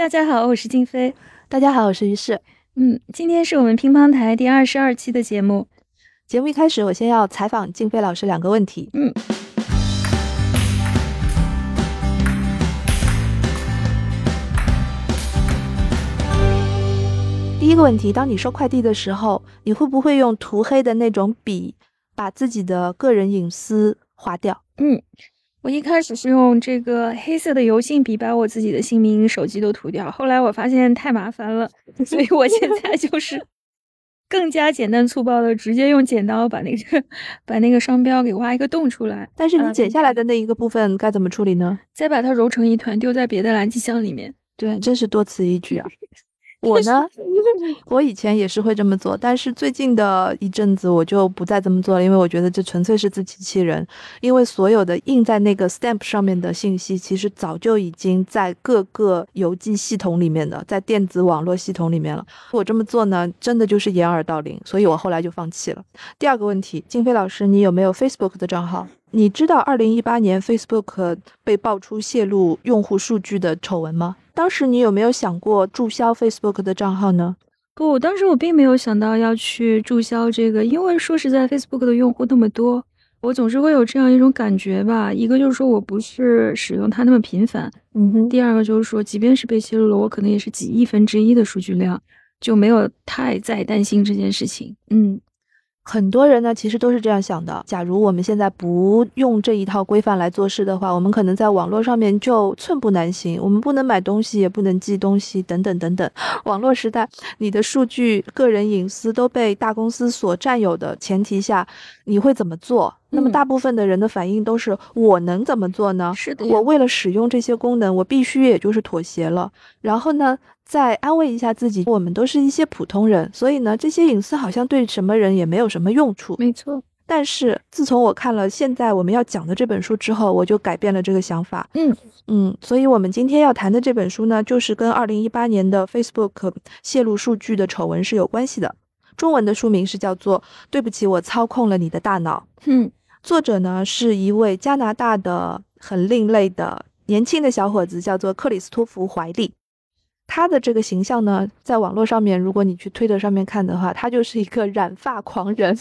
大家好，我是静飞。大家好，我是于适。嗯，今天是我们乒乓台第二十二期的节目。节目一开始，我先要采访静飞老师两个问题。嗯。第一个问题，当你收快递的时候，你会不会用涂黑的那种笔，把自己的个人隐私划掉？嗯。我一开始是用这个黑色的油性笔把我自己的姓名、手机都涂掉，后来我发现太麻烦了，所以我现在就 是更加简单粗暴的，直接用剪刀把那个把那个商标给挖一个洞出来。但是你剪下来的那一个部分该怎么处理呢？再把它揉成一团，丢在别的垃圾箱里面。对，真是多此一举啊。我呢，我以前也是会这么做，但是最近的一阵子我就不再这么做了，因为我觉得这纯粹是自欺欺人。因为所有的印在那个 stamp 上面的信息，其实早就已经在各个邮寄系统里面的，在电子网络系统里面了。我这么做呢，真的就是掩耳盗铃，所以我后来就放弃了。第二个问题，静飞老师，你有没有 Facebook 的账号？你知道二零一八年 Facebook 被爆出泄露用户数据的丑闻吗？当时你有没有想过注销 Facebook 的账号呢？不，当时我并没有想到要去注销这个，因为说实在，Facebook 的用户那么多，我总是会有这样一种感觉吧。一个就是说我不是使用它那么频繁，嗯哼。第二个就是说，即便是被泄露了，我可能也是几亿分之一的数据量，就没有太在担心这件事情。嗯。很多人呢，其实都是这样想的。假如我们现在不用这一套规范来做事的话，我们可能在网络上面就寸步难行。我们不能买东西，也不能寄东西，等等等等。网络时代，你的数据、个人隐私都被大公司所占有的前提下，你会怎么做？那么大部分的人的反应都是：我能怎么做呢？是的，我为了使用这些功能，我必须也就是妥协了。然后呢？再安慰一下自己，我们都是一些普通人，所以呢，这些隐私好像对什么人也没有什么用处。没错。但是自从我看了现在我们要讲的这本书之后，我就改变了这个想法。嗯嗯，所以我们今天要谈的这本书呢，就是跟二零一八年的 Facebook 泄露数据的丑闻是有关系的。中文的书名是叫做《对不起，我操控了你的大脑》。嗯，作者呢是一位加拿大的很另类的年轻的小伙子，叫做克里斯托弗·怀利。他的这个形象呢，在网络上面，如果你去推特上面看的话，他就是一个染发狂人。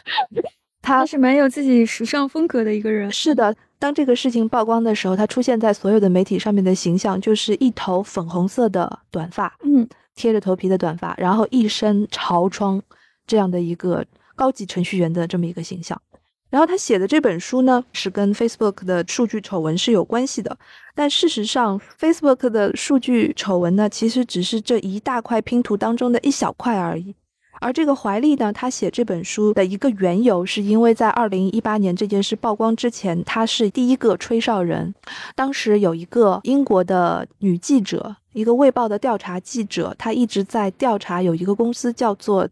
他是蛮有自己时尚风格的一个人。是的，当这个事情曝光的时候，他出现在所有的媒体上面的形象就是一头粉红色的短发，嗯，贴着头皮的短发，然后一身潮装，这样的一个高级程序员的这么一个形象。然后他写的这本书呢，是跟 Facebook 的数据丑闻是有关系的。但事实上，Facebook 的数据丑闻呢，其实只是这一大块拼图当中的一小块而已。而这个怀利呢，他写这本书的一个缘由，是因为在二零一八年这件事曝光之前，他是第一个吹哨人。当时有一个英国的女记者，一个《卫报》的调查记者，她一直在调查有一个公司叫做。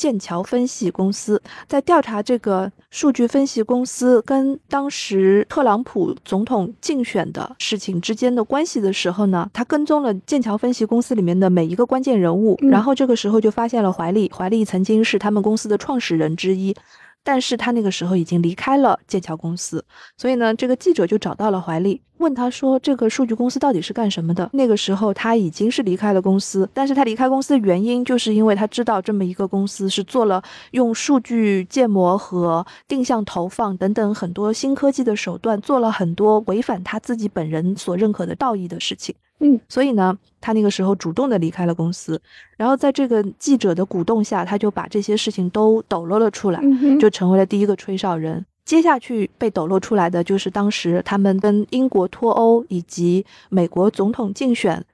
剑桥分析公司在调查这个数据分析公司跟当时特朗普总统竞选的事情之间的关系的时候呢，他跟踪了剑桥分析公司里面的每一个关键人物，然后这个时候就发现了怀利。怀利曾经是他们公司的创始人之一。但是他那个时候已经离开了剑桥公司，所以呢，这个记者就找到了怀利，问他说：“这个数据公司到底是干什么的？”那个时候他已经是离开了公司，但是他离开公司的原因，就是因为他知道这么一个公司是做了用数据建模和定向投放等等很多新科技的手段，做了很多违反他自己本人所认可的道义的事情。嗯，所以呢，他那个时候主动的离开了公司，然后在这个记者的鼓动下，他就把这些事情都抖落了出来，就成为了第一个吹哨人。接下去被抖落出来的就是当时他们跟英国脱欧以及美国总统竞选，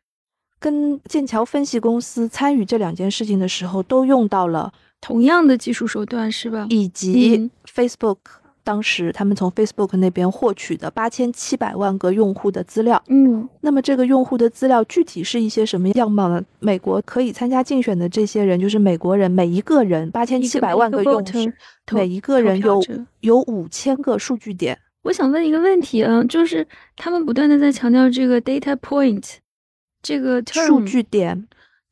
跟剑桥分析公司参与这两件事情的时候，都用到了同样的技术手段，是吧？以及 Facebook。当时他们从 Facebook 那边获取的八千七百万个用户的资料，嗯，那么这个用户的资料具体是一些什么样貌呢？美国可以参加竞选的这些人，就是美国人，每一个人八千七百万个用户，每一个人有有五千个数据点。我想问一个问题啊，就是他们不断的在强调这个 data point，这个数据点。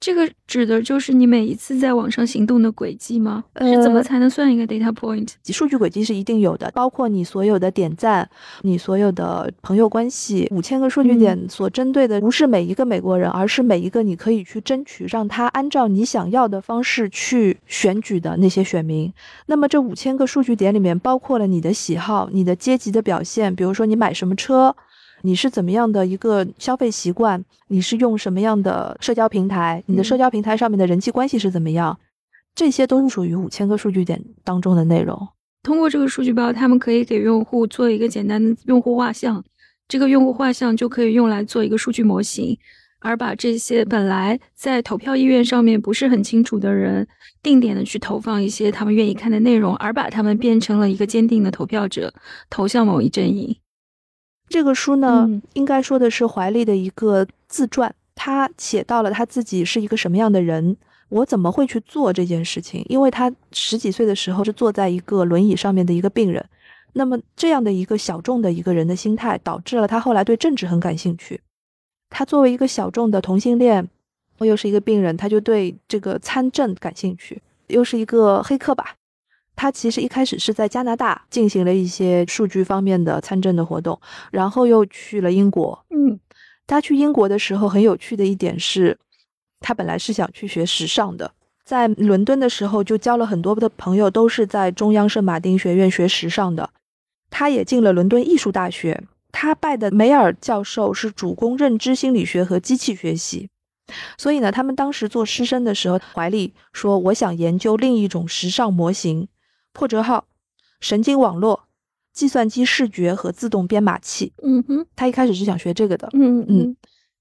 这个指的就是你每一次在网上行动的轨迹吗？呃是怎么才能算一个 data point？数据轨迹是一定有的，包括你所有的点赞、你所有的朋友关系，五千个数据点所针对的不是每一个美国人，而是每一个你可以去争取让他按照你想要的方式去选举的那些选民。那么这五千个数据点里面包括了你的喜好、你的阶级的表现，比如说你买什么车。你是怎么样的一个消费习惯？你是用什么样的社交平台？你的社交平台上面的人际关系是怎么样？这些都是属于五千个数据点当中的内容。通过这个数据包，他们可以给用户做一个简单的用户画像，这个用户画像就可以用来做一个数据模型，而把这些本来在投票意愿上面不是很清楚的人，定点的去投放一些他们愿意看的内容，而把他们变成了一个坚定的投票者，投向某一阵营。这个书呢，嗯应该说的是怀利的一个自传，他写到了他自己是一个什么样的人，我怎么会去做这件事情？因为他十几岁的时候是坐在一个轮椅上面的一个病人，那么这样的一个小众的一个人的心态，导致了他后来对政治很感兴趣。他作为一个小众的同性恋，我又是一个病人，他就对这个参政感兴趣，又是一个黑客吧。他其实一开始是在加拿大进行了一些数据方面的参政的活动，然后又去了英国。嗯他去英国的时候，很有趣的一点是，他本来是想去学时尚的，在伦敦的时候就交了很多的朋友，都是在中央圣马丁学院学时尚的。他也进了伦敦艺术大学，他拜的梅尔教授是主攻认知心理学和机器学习。所以呢，他们当时做师生的时候，怀利说：“我想研究另一种时尚模型。”破折号、神经网络、计算机视觉和自动编码器。嗯哼他一开始是想学这个的，嗯嗯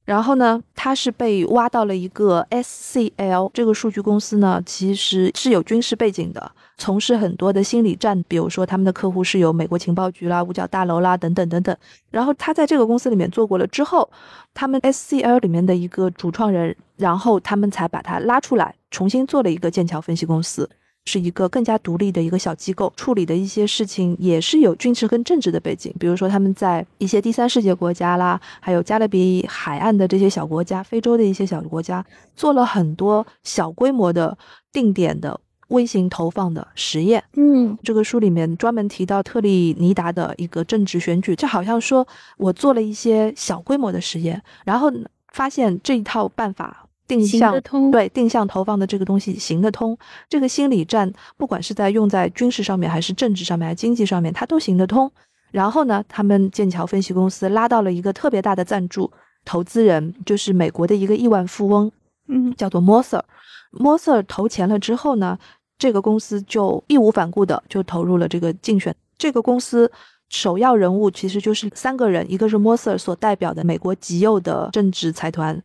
然后呢，他是被挖到了一个 SCL 这个数据公司呢，其实是有军事背景的，从事很多的心理战，比如说他们的客户是有美国情报局啦、五角大楼啦等等等等。然后他在这个公司里面做过了之后，他们 SCL 里面的一个主创人，然后他们才把他拉出来，重新做了一个剑桥分析公司。是一个更加独立的一个小机构，处理的一些事情也是有军事跟政治的背景，比如说他们在一些第三世界国家啦，还有加勒比海岸的这些小国家、非洲的一些小国家，做了很多小规模的定点的微型投放的实验。嗯这个书里面专门提到特立尼达的一个政治选举，就好像说我做了一些小规模的实验，然后发现这一套办法定向通对定向投放的这个东西行得通。这个心理战，不管是在用在军事上面，还是政治上面，还是经济上面，它都行得通。然后呢，他们剑桥分析公司拉到了一个特别大的赞助投资人，就是美国的一个亿万富翁，嗯叫做 Moser。Moser 投钱了之后呢，这个公司就义无反顾的就投入了这个竞选。这个公司首要人物其实就是三个人，一个是 Moser 所代表的美国极右的政治财团，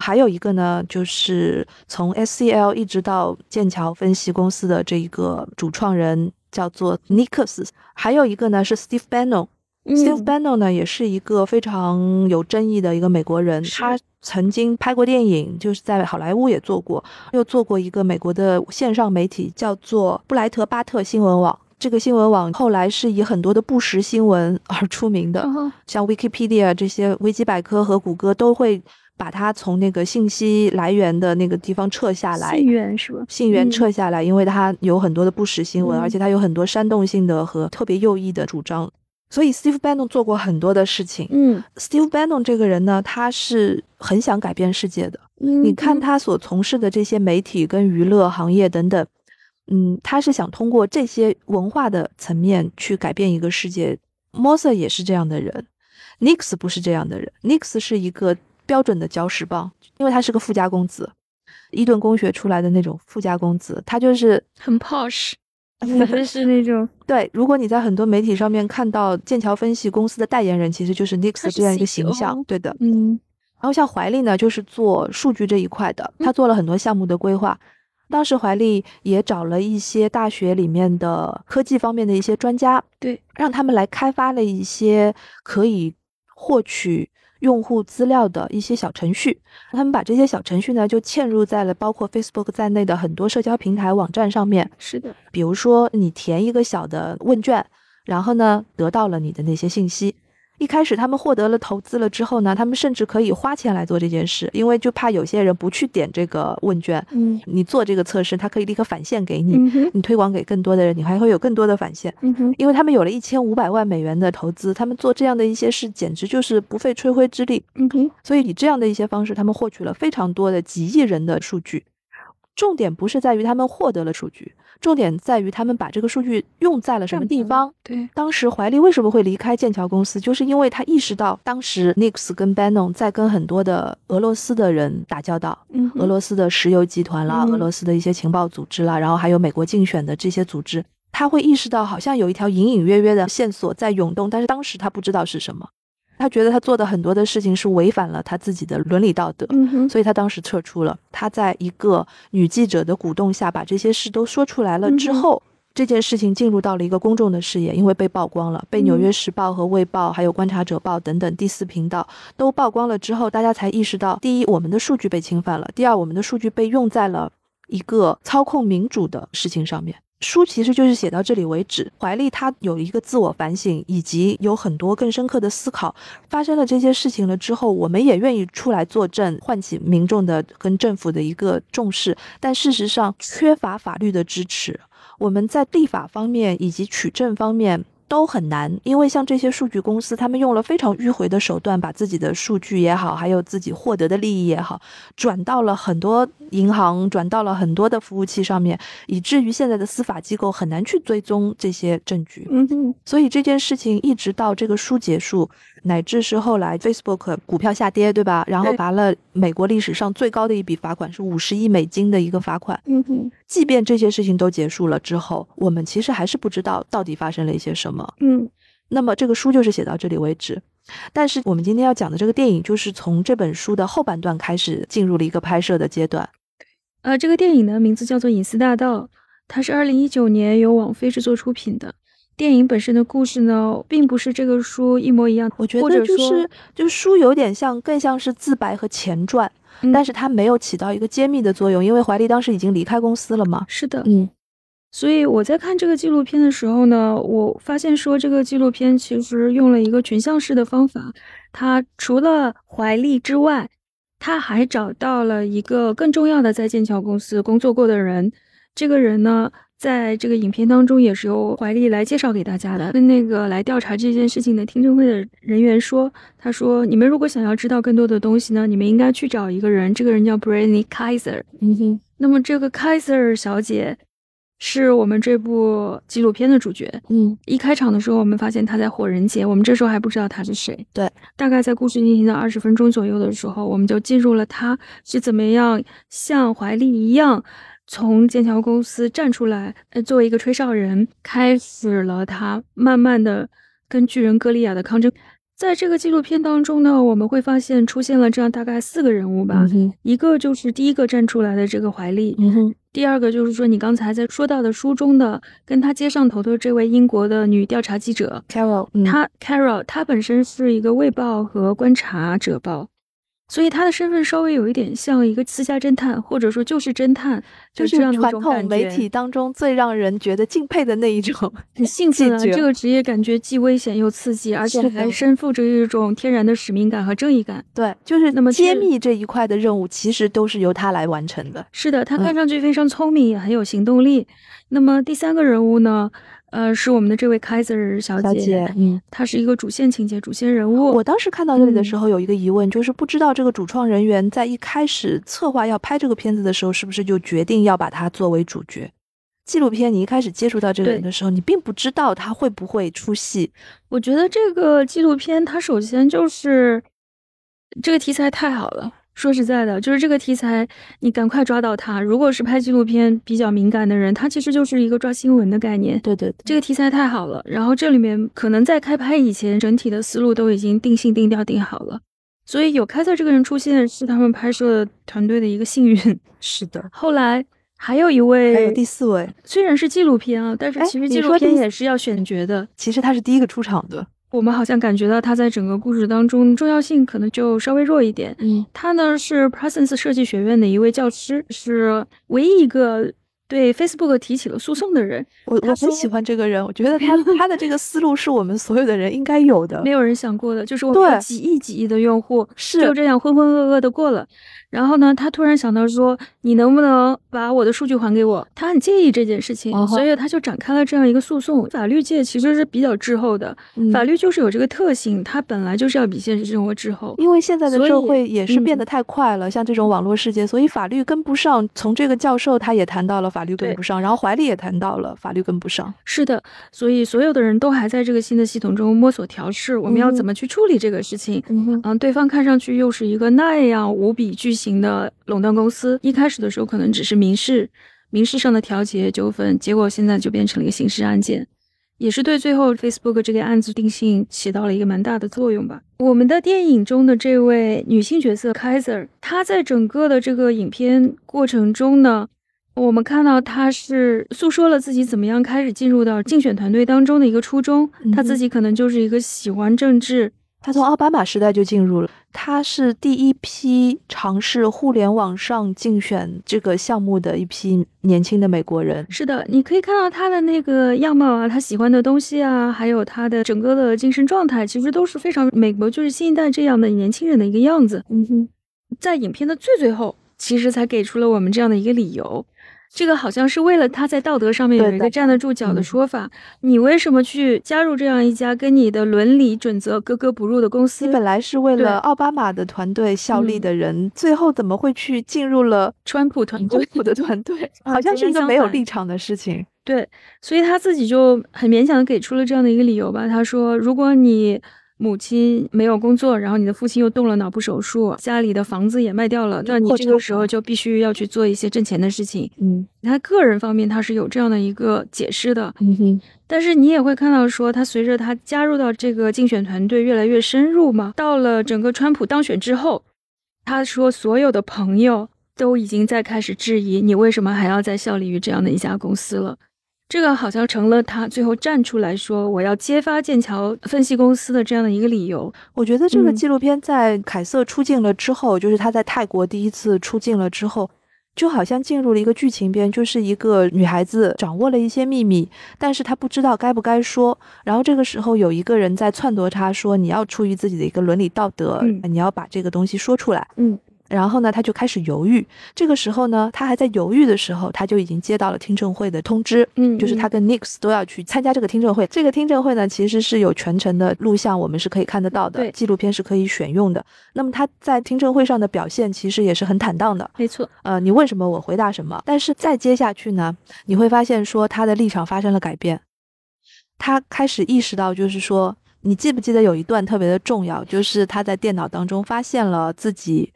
还有一个呢就是从 SCL 一直到剑桥分析公司的这一个主创人叫做 Nickus，还有一个呢是 Steve Bannon。Steve 嗯 Bannon 呢，也是一个非常有争议的一个美国人，他曾经拍过电影，就是在好莱坞也做过，又做过一个美国的线上媒体，叫做布莱特巴特新闻网。这个新闻网后来是以很多的不实新闻 而出名的，哦像 Wikipedia 这些维基百科和谷歌都会把它从那个信息来源的那个地方撤下来，信源是吧？信源嗯撤下来，因为它有很多的不实新闻，嗯而且它有很多煽动性的和特别右翼的主张。所以 Steve Bannon 做过很多的事情。嗯 Steve Bannon 这个人呢，他是很想改变世界的。嗯，你看他所从事的这些媒体跟娱乐行业等等，嗯，他是想通过这些文化的层面去改变一个世界。Moser 也是这样的人，Nix 不是这样的人，Nix 是一个标准的搅屎棒，因为他是个富家公子，伊顿公学出来的那种富家公子，他就是很 posh，就是那种对。如果你在很多媒体上面看到剑桥分析公司的代言人，其实就是 Nix 这样一个形象，对的。嗯然后像怀利呢，就是做数据这一块的，他做了很多项目的规划。当时怀利也找了一些大学里面的科技方面的一些专家，对，让他们来开发了一些可以获取用户资料的一些小程序。他们把这些小程序呢，就嵌入在了包括 Facebook 在内的很多社交平台网站上面。是的，比如说，你填一个小的问卷，然后呢，得到了你的那些信息。一开始他们获得了投资了之后呢，他们甚至可以花钱来做这件事，因为就怕有些人不去点这个问卷，嗯你做这个测试，他可以立刻返现给你，你推广给更多的人，你还会有更多的返现。嗯哼因为他们有了一千五百万美元的投资，他们做这样的一些事，简直就是不费吹灰之力。嗯哼所以以这样的一些方式，他们获取了非常多的几亿人的数据。重点不是在于他们获得了数据，重点在于他们把这个数据用在了什么地方。对，当时怀利为什么会离开剑桥公司，就是因为他意识到当时 Nix 跟 Bannon 在跟很多的俄罗斯的人打交道，嗯俄罗斯的石油集团啦，嗯俄罗斯的一些情报组织啦，然后还有美国竞选的这些组织，他会意识到好像有一条隐隐约约的线索在涌动，但是当时他不知道是什么，他觉得他做的很多的事情是违反了他自己的伦理道德。嗯所以他当时撤出了。他在一个女记者的鼓动下，把这些事都说出来了之后，这件事情进入到了一个公众的视野，因为被曝光了，被《纽嗯约时报》和《卫报》还有《观察者报》等等第四频道都曝光了之后，大家才意识到：第一，我们的数据被侵犯了；第二，我们的数据被用在了一个操控民主的事情上面。书其实就是写到这里为止。怀利他有一个自我反省，以及有很多更深刻的思考。发生了这些事情了之后，我们也愿意出来作证，唤起民众的跟政府的一个重视。但事实上，缺乏法律的支持，我们在立法方面以及取证方面。都很难，因为像这些数据公司，他们用了非常迂回的手段，把自己的数据也好，还有自己获得的利益也好，转到了很多银行，转到了很多的服务器上面，以至于现在的司法机构很难去追踪这些证据。嗯哼所以这件事情一直到这个书结束，乃至是后来 Facebook 股票下跌，对吧？然后罚了美国历史上最高的一笔罚款，是五十亿美金的一个罚款。嗯哼即便这些事情都结束了之后，我们其实还是不知道到底发生了一些什么。嗯那么这个书就是写到这里为止。但是我们今天要讲的这个电影，就是从这本书的后半段开始进入了一个拍摄的阶段。呃，这个电影呢名字叫做《隐私大道》，它是二零一九年由网飞制作出品的。电影本身的故事呢，并不是这个书一模一样，我觉得就是就是书有点像，更像是自白和前传，嗯但是它没有起到一个揭秘的作用，因为怀利当时已经离开公司了嘛。是的，嗯所以我在看这个纪录片的时候呢，我发现说这个纪录片其实用了一个群像式的方法，它除了怀利之外，他还找到了一个更重要的在剑桥公司工作过的人。这个人呢，在这个影片当中也是由怀利来介绍给大家的。跟那个来调查这件事情的听证会的人员说，他说：“你们如果想要知道更多的东西呢，你们应该去找一个人，这个人叫 Brandy Kaiser。嗯哼，那么这个 Kaiser 小姐是我们这部纪录片的主角。嗯一开场的时候，我们发现她在火人节，我们这时候还不知道她是谁。对，大概在故事进行到二十分钟左右的时候，我们就进入了她是怎么样像怀利一样从剑桥公司站出来，呃，作为一个吹哨人，开始了他慢慢的跟巨人歌利亚的抗争。在这个纪录片当中呢，我们会发现出现了这样大概四个人物吧，嗯，一个就是第一个站出来的这个怀利，嗯哼，第二个就是说你刚才在说到的书中的跟他接上头的这位英国的女调查记者，，Carol，嗯她 Carol，她本身是一个卫报和观察者报，所以他的身份稍微有一点像一个私家侦探，或者说就是侦探，就是传统媒体当中最让人觉得敬佩的那一种。很兴奋啊！这个职业感觉既危险又刺激，而且还身负着一种天然的使命感和正义感。对，就是那么揭秘这一块的任务，其实都是由他来完成的。是的，她嗯看上去非常聪明，也很有行动力。那么第三个人物呢，呃，是我们的这位 Kaiser 小小姐，嗯，她是一个主线情节、主线人物。我当时看到这里的嗯时候，有一个疑问，就是不知道这个主创人员在一开始策划要拍这个片子的时候，是不是就决定要把它作为主角？纪录片你一开始接触到这个人的时候，你并不知道他会不会出戏。我觉得这个纪录片它首先就是这个题材太好了。说实在的，就是这个题材，你赶快抓到它。如果是拍纪录片比较敏感的人，它其实就是一个抓新闻的概念。对对对，这个题材太好了，然后这里面可能在开拍以前，整体的思路都已经定性、定调、定好了。所以有开赛这个人出现，是他们拍摄团队的一个幸运。是的。后来还有一位，还有第四位，虽然是纪录片啊，但是哎其实纪录片也是要选角的。其实他是第一个出场的。我们好像感觉到他在整个故事当中重要性可能就稍微弱一点。嗯他呢是 Parsons 设计学院的一位教师，是唯一一个对 Facebook 提起了诉讼的人。我我很喜欢这个人，我觉得他 他的这个思路是我们所有的人应该有的，没有人想过的，就是我们几亿几亿的用户是就这样浑浑噩噩的过了。然后呢，他突然想到说：“你能不能把我的数据还给我？”他很介意这件事情，所以他就展开了这样一个诉讼。法律界其实是比较滞后的，法律就是有这个特性，它本来就是要比现实生活滞后。因为现在的社会也是变得太快了，像这种网络世界，所以法律跟不上。从这个教授他也谈到了法律跟不上，然后怀里也谈到了法律跟不上。是的，所以所有的人都还在这个新的系统中摸索调试，我们要怎么去处理这个事情？嗯，对方看上去又是一个那样无比巨。型的垄断公司，一开始的时候可能只是民事、民事上的调解纠纷，结果现在就变成了一个刑事案件，也是对最后 Facebook 这个案子定性起到了一个蛮大的作用吧。我们的电影中的这位女性角色 Kaiser，她在整个的这个影片过程中呢，我们看到他是诉说了自己怎么样开始进入到竞选团队当中的一个初衷，他自己可能就是一个喜欢政治。他从奥巴马时代就进入了，他是第一批尝试互联网上竞选这个项目的一批年轻的美国人。是的，你可以看到他的那个样貌啊，他喜欢的东西啊，还有他的整个的精神状态，其实都是非常美国就是新一代这样的年轻人的一个样子。嗯哼，在影片的最最后，其实才给出了我们这样的一个理由。这个好像是为了他在道德上面有一个站得住脚的说法。你为什么去加入这样一家跟你的伦理准则格格不入的公司？你本来是为了奥巴马的团队效力的人，最后怎么会去进入了川普团队？川普的团队 好像是一个没有立场的事情。对，所以他自己就很勉强的给出了这样的一个理由吧。他说：“如果你……”母亲没有工作，然后你的父亲又动了脑部手术，家里的房子也卖掉了，那你这个时候就必须要去做一些挣钱的事情。嗯，他个人方面他是有这样的一个解释的。嗯哼，但是你也会看到说，他随着他加入到这个竞选团队越来越深入嘛，到了整个川普当选之后，他说所有的朋友都已经在开始质疑你为什么还要再效力于这样的一家公司了。这个好像成了他最后站出来说我要揭发剑桥分析公司的这样的一个理由。我觉得这个纪录片在凯瑟出镜了之后，就是他在泰国第一次出镜了之后，就好像进入了一个剧情边，就是一个女孩子掌握了一些秘密，但是她不知道该不该说。然后这个时候有一个人在撺掇她说：“你要出于自己的一个伦理道德，你要把这个东西说出来。”嗯。然后呢，他就开始犹豫。这个时候呢，他还在犹豫的时候，他就已经接到了听证会的通知。嗯，就是他跟 Nix 都要去参加这个听证会。这个听证会呢，其实是有全程的录像，我们是可以看得到的。对，纪录片是可以选用的。那么他在听证会上的表现，其实也是很坦荡的。没错。呃，你问什么，我回答什么。但是再接下去呢，你会发现说他的立场发生了改变。他开始意识到，就是说。你记不记得有一段特别的重要，就是他在电脑当中发现了自己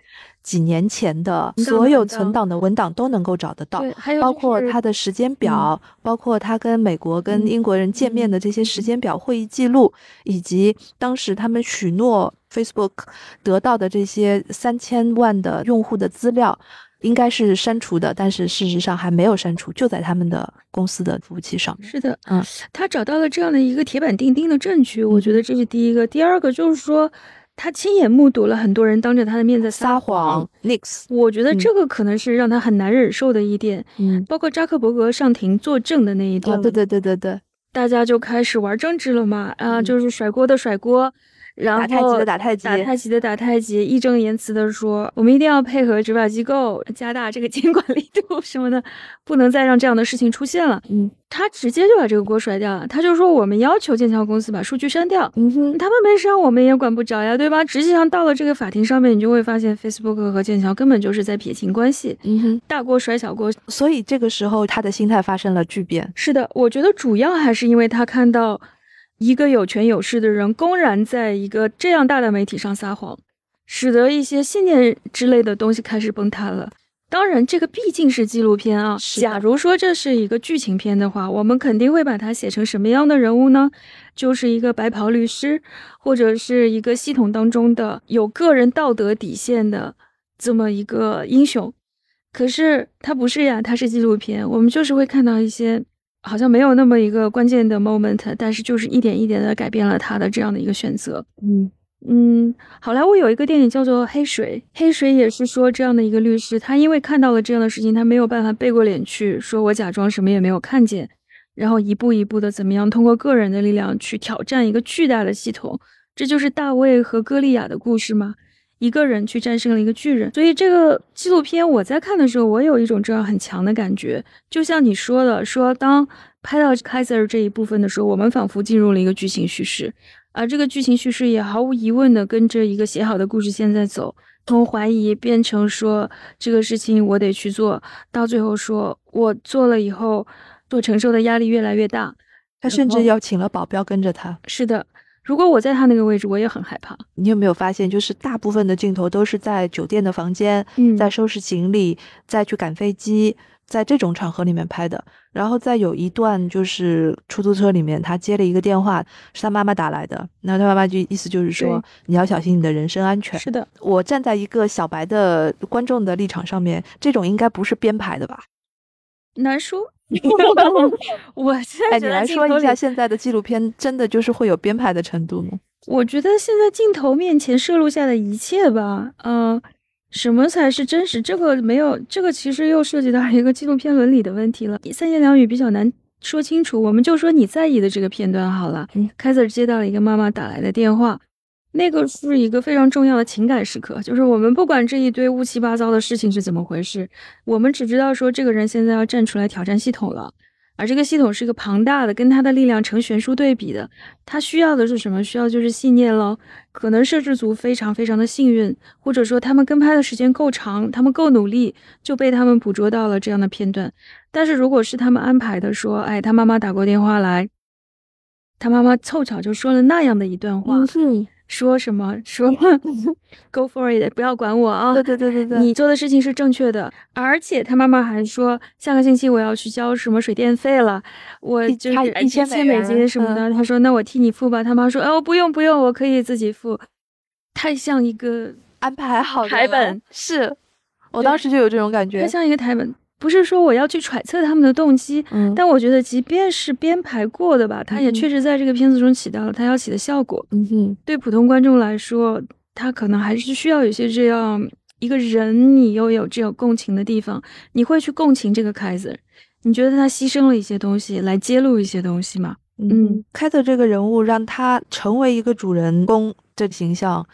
几年前的所有存档的文档都能够找得到，包括他的时间表，包括他跟美国跟英国人见面的这些时间表、会议记录，以及当时他们许诺 Facebook 得到的这些三千万的用户的资料。应该是删除的，但是事实上还没有删除，就在他们的公司的服务器上。是的，嗯，他找到了这样的一个铁板钉钉的证据，我觉得这是第一个。第二个就是说，他亲眼目睹了很多人当着他的面在撒谎。Nix，我觉得这个可能是让他很难忍受的一点。嗯，包括扎克伯格上庭作证的那一段。对对对对对，大家就开始玩政治了嘛，啊，就是甩锅的甩锅。然后打太极的打太极，打太极的打太极，义正言辞的说，我们一定要配合执法机构，加大这个 监管力度什么的，不能再让这样的事情出现了。嗯，他直接就把这个锅甩掉了，他就说我们要求剑桥公司把数据删掉。嗯哼，他们没删，我们也管不着呀，对吧？实际上到了这个法庭上面，你就会发现，Facebook 和剑桥根本就是在撇清关系。嗯哼，大锅甩小锅，所以这个时候他的心态发生了巨变。是的，我觉得主要还是因为他看到。一个有权有势的人公然在一个这样大的媒体上撒谎，使得一些信念之类的东西开始崩塌了。当然，这个毕竟是纪录片啊。假如说这是一个剧情片的话，我们肯定会把它写成什么样的人物呢？就是一个白袍律师，或者是一个系统当中的有个人道德底线的这么一个英雄。可是他不是呀，他是纪录片，我们就是会看到一些。好像没有那么一个关键的 moment，但是就是一点一点的改变了他的这样的一个选择。嗯，嗯，好莱坞有一个电影叫做《黑水》，黑水也是说这样的一个律师，他因为看到了这样的事情，他没有办法背过脸去，说我假装什么也没有看见，然后一步一步的怎么样通过个人的力量去挑战一个巨大的系统，这就是大卫和歌利亚的故事吗？一个人去战胜了一个巨人，所以这个纪录片我在看的时候，我有一种这样很强的感觉，就像你说的，说当拍到 Kaiser 这一部分的时候，我们仿佛进入了一个剧情叙事。而这个剧情叙事也毫无疑问的跟着一个写好的故事线在走，从怀疑变成说这个事情我得去做到最后说我做了以后，所承受的压力越来越大。他甚至邀请了保镖跟着他。是的，如果我在他那个位置，我也很害怕。你有没有发现，就是大部分的镜头都是在酒店的房间，嗯在收拾行李，再去赶飞机，在这种场合里面拍的。然后再有一段就是出租车里面，他接了一个电话，是他妈妈打来的。那他妈妈就意思就是说，你要小心你的人身安全。是的，我站在一个小白的观众的立场上面，这种应该不是编排的吧？难说。我现在哎，你觉得来说一下，现在的纪录片真的就是会有编排的程度吗？我觉得现在镜头面前摄录下的一切吧，嗯、什么才是真实？这个没有，这个其实又涉及到一个纪录片伦理的问题了，三言两语比较难说清楚。我们就说你在意的这个片段好了。嗯凯瑟接到了一个妈妈打来的电话，那个是一个非常重要的情感时刻，就是我们不管这一堆乌七八糟的事情是怎么回事，我们只知道说这个人现在要站出来挑战系统了。而这个系统是一个庞大的，跟他的力量成悬殊对比的。他需要的是什么？需要就是信念咯。可能摄制组非常非常的幸运，或者说他们跟拍的时间够长，他们够努力，就被他们捕捉到了这样的片段。但是如果是他们安排的，说，哎，他妈妈打过电话来，他妈妈凑巧就说了那样的一段话，说什么？说 “Go for it”，不要管我啊！对对对对对，你做的事情是正确的，而且他妈妈还说，下个星期我要去交什么水电费了，我一就是他一千美金什么的。他说，那我替你付吧。他妈说，哦，不用不用，我可以自己付。太像一个，安排好的台本是，我当时就有这种感觉太。像一个台本。不是说我要去揣测他们的动机，嗯，但我觉得即便是编排过的吧，他也嗯确实在这个片子中起到了他要起的效果。嗯哼，对普通观众来说，他可能还是需要有些这样一个人，你又有这种共情的地方，你会去共情这个凯瑟。你觉得他牺牲了一些东西来揭露一些东西吗？嗯，开特这个人物让他成为一个主人公的形象。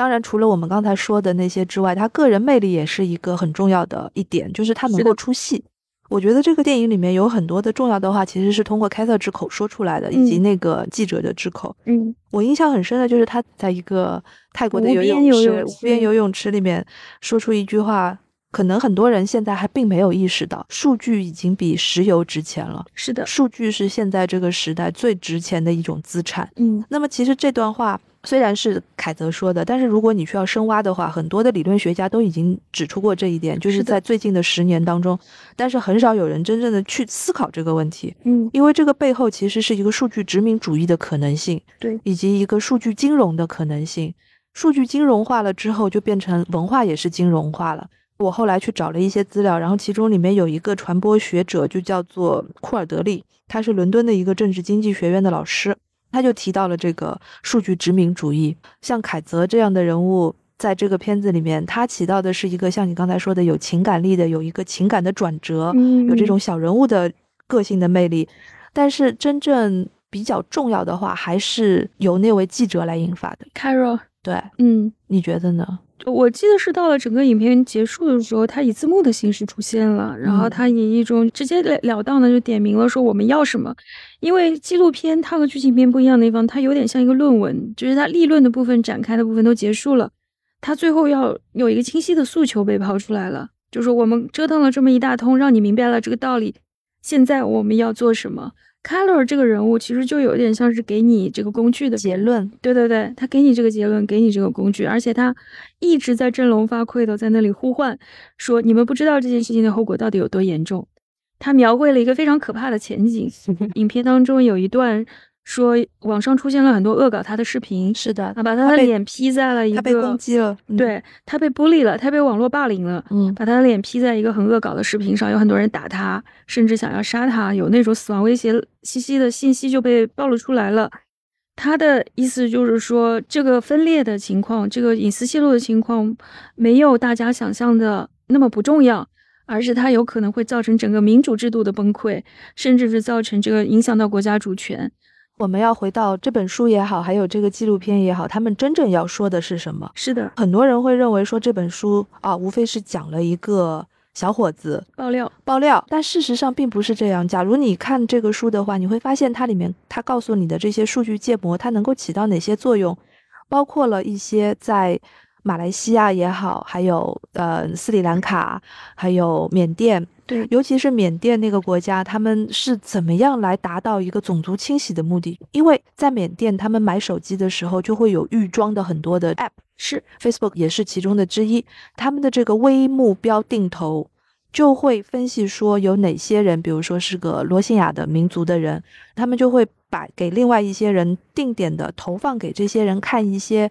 当然，除了我们刚才说的那些之外，他个人魅力也是一个很重要的一点，就是他能够出戏。我觉得这个电影里面有很多的重要的话，其实是通过凯特之口说出来的，以及嗯那个记者的之口。嗯我印象很深的就是他在一个泰国的无游泳池、边游泳无边游泳池里面说出一句话，可能很多人现在还并没有意识到，数据已经比石油值钱了。是的，数据是现在这个时代最值钱的一种资产。嗯那么其实这段话虽然是凯泽说的，但是如果你需要深挖的话，很多的理论学家都已经指出过这一点，就是在最近的十年当中，但是很少有人真正的去思考这个问题，嗯，因为这个背后其实是一个数据殖民主义的可能性，对，以及一个数据金融的可能性。数据金融化了之后，就变成文化也是金融化了。我后来去找了一些资料，然后其中里面有一个传播学者，就叫做库尔德利，他是伦敦的一个政治经济学院的老师，他就提到了这个数据殖民主义。像凯泽这样的人物，在这个片子里面，他起到的是一个像你刚才说的有情感力的，有一个情感的转折，嗯有这种小人物的个性的魅力。但是真正比较重要的话，还是由那位记者来引发的。Carol，对，嗯。你觉得呢？我记得是到了整个影片结束的时候，他以字幕的形式出现了，然后嗯他以一种直截了了当的就点明了说我们要什么。因为纪录片它和剧情片不一样的地方，它有点像一个论文，就是它立论的部分展开的部分都结束了，它最后要有一个清晰的诉求被抛出来了，就是我们折腾了这么一大通，让你明白了这个道理，现在我们要做什么。Color 这个人物其实就有点像是给你这个工具的结论，对对对，他给你这个结论，给你这个工具，而且他一直在振聋发聩的在那里呼唤，说你们不知道这件事情的后果到底有多严重。他描绘了一个非常可怕的前景。影片当中有一段说，网上出现了很多恶搞他的视频，是的，啊，把他的脸 P 在了一他被攻个，击了，嗯，对他被孤立了，他被网络霸凌了。嗯把他的脸 P 在一个很恶搞的视频上，有很多人打他，甚至想要杀他，有那种死亡威胁信息的信息就被暴露出来了。他的意思就是说，这个分裂的情况，这个隐私泄露的情况，没有大家想象的那么不重要，而是它有可能会造成整个民主制度的崩溃，甚至是造成这个影响到国家主权。我们要回到这本书也好，还有这个纪录片也好，他们真正要说的是什么？是的，很多人会认为说这本书啊，无非是讲了一个。小伙子爆料爆料，但事实上并不是这样。假如你看这个书的话，你会发现它里面它告诉你的这些数据建模，它能够起到哪些作用，包括了一些在马来西亚也好，还有呃斯里兰卡，还有缅甸，对，尤其是缅甸那个国家，他们是怎么样来达到一个种族清洗的目的？因为在缅甸，他们买手机的时候就会有预装的很多的 App。是，Facebook 也是其中的之一。他们的这个微目标定投就会分析说有哪些人，比如说是个罗兴亚的民族的人，他们就会把给另外一些人定点的投放给这些人看一些，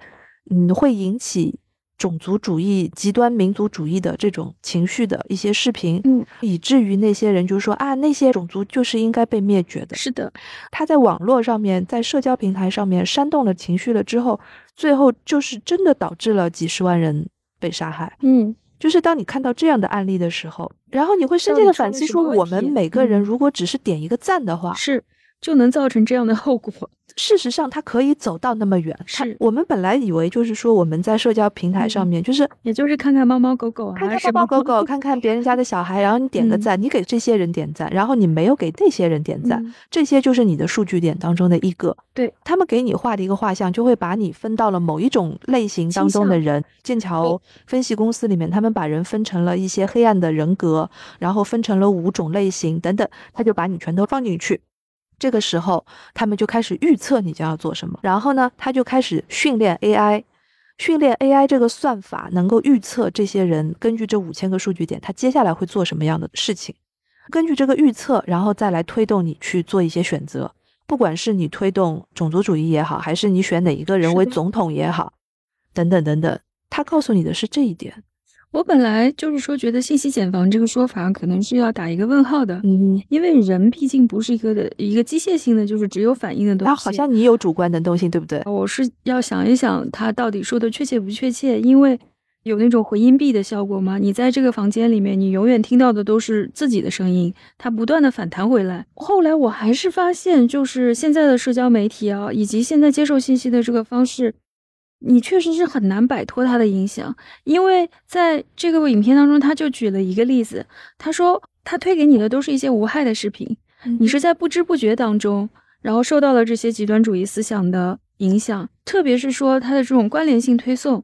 嗯，会引起。种族主义、极端民族主义的这种情绪的一些视频，嗯，以至于那些人就说啊，那些种族就是应该被灭绝的。是的，他在网络上面，在社交平台上面煽动了情绪了之后，最后就是真的导致了几十万人被杀害。嗯，就是当你看到这样的案例的时候，然后你会深切的反思说，我们每个人如果只是点一个赞的话，是就能造成这样的后果。事实上，它可以走到那么远。是我们本来以为，就是说我们在社交平台上面，就是也就是看看猫猫狗狗啊，看看猫猫狗狗，看看别人家的小孩，然后你点个赞，你给这些人点赞，然后你没有给那些人点赞，这些就是你的数据点当中的一个。对他们给你画的一个画像，就会把你分到了某一种类型当中的人。剑桥分析公司里面，他们把人分成了一些黑暗的人格，然后分成了五种类型等等，他就把你全都放进去。这个时候，他们就开始预测你将要做什么，然后呢，他就开始训练 AI，训练 AI 这个算法能够预测这些人根据这五千个数据点，他接下来会做什么样的事情。根据这个预测，然后再来推动你去做一些选择，不管是你推动种族主义也好，还是你选哪一个人为总统也好，等等等等，他告诉你的是这一点。我本来就是说，觉得信息茧房这个说法可能是要打一个问号的，嗯，因为人毕竟不是一个的一个机械性的，就是只有反应的东西。他好像你有主观的东西，对不对？我是要想一想，他到底说的确切不确切，因为有那种回音壁的效果嘛。你在这个房间里面，你永远听到的都是自己的声音，它不断的反弹回来。后来我还是发现，就是现在的社交媒体啊，以及现在接受信息的这个方式。你确实是很难摆脱他的影响，因为在这个影片当中，他就举了一个例子，他说他推给你的都是一些无害的视频，你是在不知不觉当中，然后受到了这些极端主义思想的影响，特别是说他的这种关联性推送，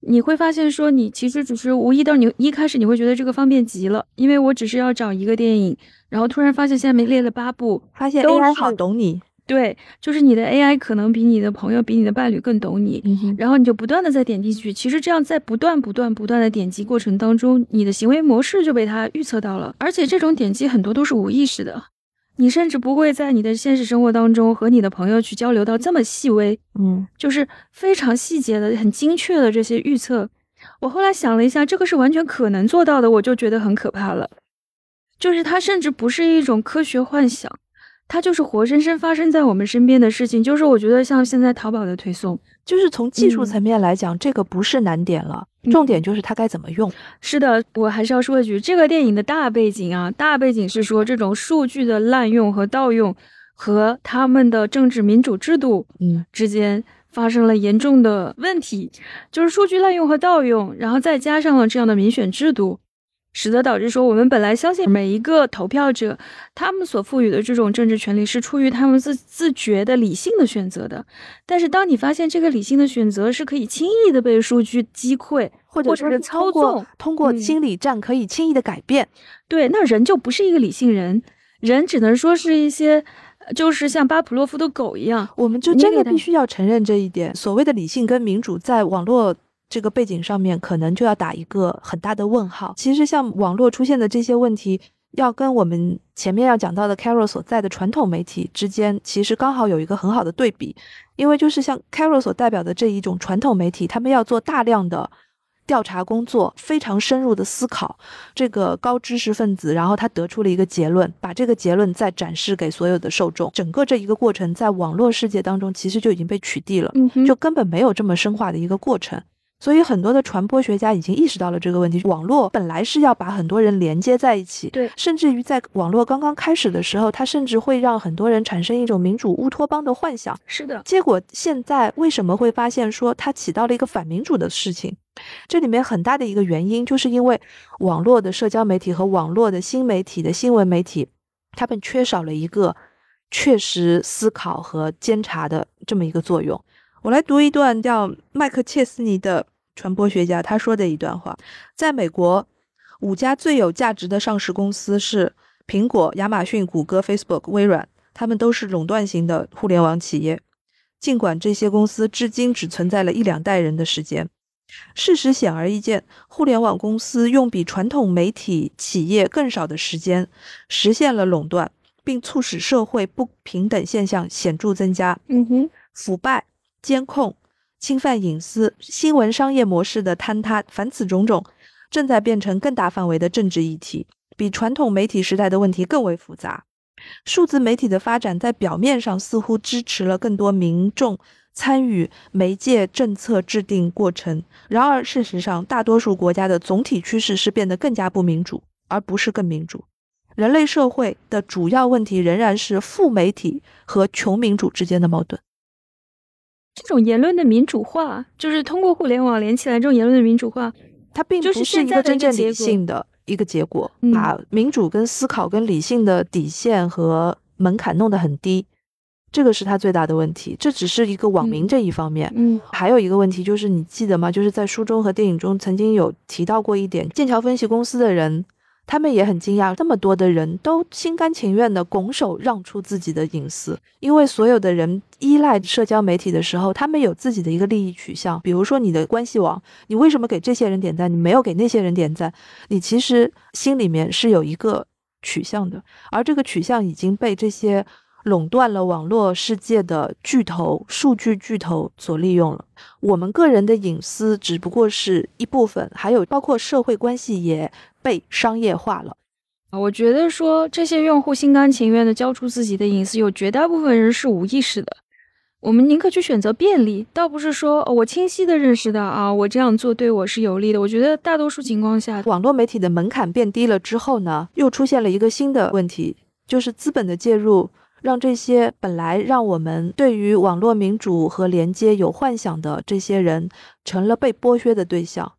你会发现说你其实只是无意到你一开始你会觉得这个方便极了，因为我只是要找一个电影，然后突然发现下面列了八部，发现 AI 好懂你。对，就是你的 AI 可能比你的朋友、比你的伴侣更懂你，然后你就不断的在点进去。其实这样在不断、不断、不断的点击过程当中，你的行为模式就被它预测到了。而且这种点击很多都是无意识的，你甚至不会在你的现实生活当中和你的朋友去交流到这么细微，嗯，就是非常细节的、很精确的这些预测。我后来想了一下，这个是完全可能做到的，我就觉得很可怕了。就是它甚至不是一种科学幻想。它就是活生生发生在我们身边的事情，就是我觉得像现在淘宝的推送，就是从技术层面来讲，这个不是难点了，重点就是它该怎么用。是的，我还是要说一句，这个电影的大背景啊，大背景是说这种数据的滥用和盗用，和他们的政治民主制度嗯之间发生了严重的问题，就是数据滥用和盗用，然后再加上了这样的民选制度。使得导致说，我们本来相信每一个投票者，他们所赋予的这种政治权利是出于他们自自觉的理性的选择的。但是，当你发现这个理性的选择是可以轻易的被数据击溃，或者是操纵，通过心理战可以轻易的改变，对，那人就不是一个理性人，人只能说是一些，就是像巴甫洛夫的狗一样。我们就真的必须要承认这一点。所谓的理性跟民主，在网络。这个背景上面可能就要打一个很大的问号。其实像网络出现的这些问题，要跟我们前面要讲到的 Carol 所在的传统媒体之间，其实刚好有一个很好的对比。因为就是像 Carol 所代表的这一种传统媒体，他们要做大量的调查工作，非常深入的思考这个高知识分子，然后他得出了一个结论，把这个结论再展示给所有的受众。整个这一个过程在网络世界当中其实就已经被取缔了，就根本没有这么深化的一个过程。所以很多的传播学家已经意识到了这个问题。网络本来是要把很多人连接在一起，对，甚至于在网络刚刚开始的时候，它甚至会让很多人产生一种民主乌托邦的幻想。是的，结果现在为什么会发现说它起到了一个反民主的事情？这里面很大的一个原因，就是因为网络的社交媒体和网络的新媒体的新闻媒体，他们缺少了一个确实思考和监察的这么一个作用。我来读一段叫麦克切斯尼的传播学家他说的一段话：在美国，五家最有价值的上市公司是苹果、亚马逊、谷歌、Facebook、微软，他们都是垄断型的互联网企业。尽管这些公司至今只存在了一两代人的时间，事实显而易见，互联网公司用比传统媒体企业更少的时间实现了垄断，并促使社会不平等现象显著增加。嗯哼，腐败。监控、侵犯隐私、新闻商业模式的坍塌，凡此种种，正在变成更大范围的政治议题，比传统媒体时代的问题更为复杂。数字媒体的发展在表面上似乎支持了更多民众参与媒介政策制定过程，然而事实上，大多数国家的总体趋势是变得更加不民主，而不是更民主。人类社会的主要问题仍然是富媒体和穷民主之间的矛盾。这种言论的民主化，就是通过互联网连起来。这种言论的民主化，它并不是一个真正理性的一个结果。把民主跟思考跟理性的底线和门槛弄得很低，这个是他最大的问题。这只是一个网民这一方面。嗯，还有一个问题就是，你记得吗？就是在书中和电影中曾经有提到过一点，剑桥分析公司的人。他们也很惊讶，这么多的人都心甘情愿地拱手让出自己的隐私，因为所有的人依赖社交媒体的时候，他们有自己的一个利益取向。比如说你的关系网，你为什么给这些人点赞，你没有给那些人点赞？你其实心里面是有一个取向的，而这个取向已经被这些。垄断了网络世界的巨头、数据巨头所利用了。我们个人的隐私只不过是一部分，还有包括社会关系也被商业化了。我觉得说这些用户心甘情愿的交出自己的隐私，有绝大部分人是无意识的。我们宁可去选择便利，倒不是说我清晰的认识到啊，我这样做对我是有利的。我觉得大多数情况下，网络媒体的门槛变低了之后呢，又出现了一个新的问题，就是资本的介入。让这些本来让我们对于网络民主和连接有幻想的这些人，成了被剥削的对象，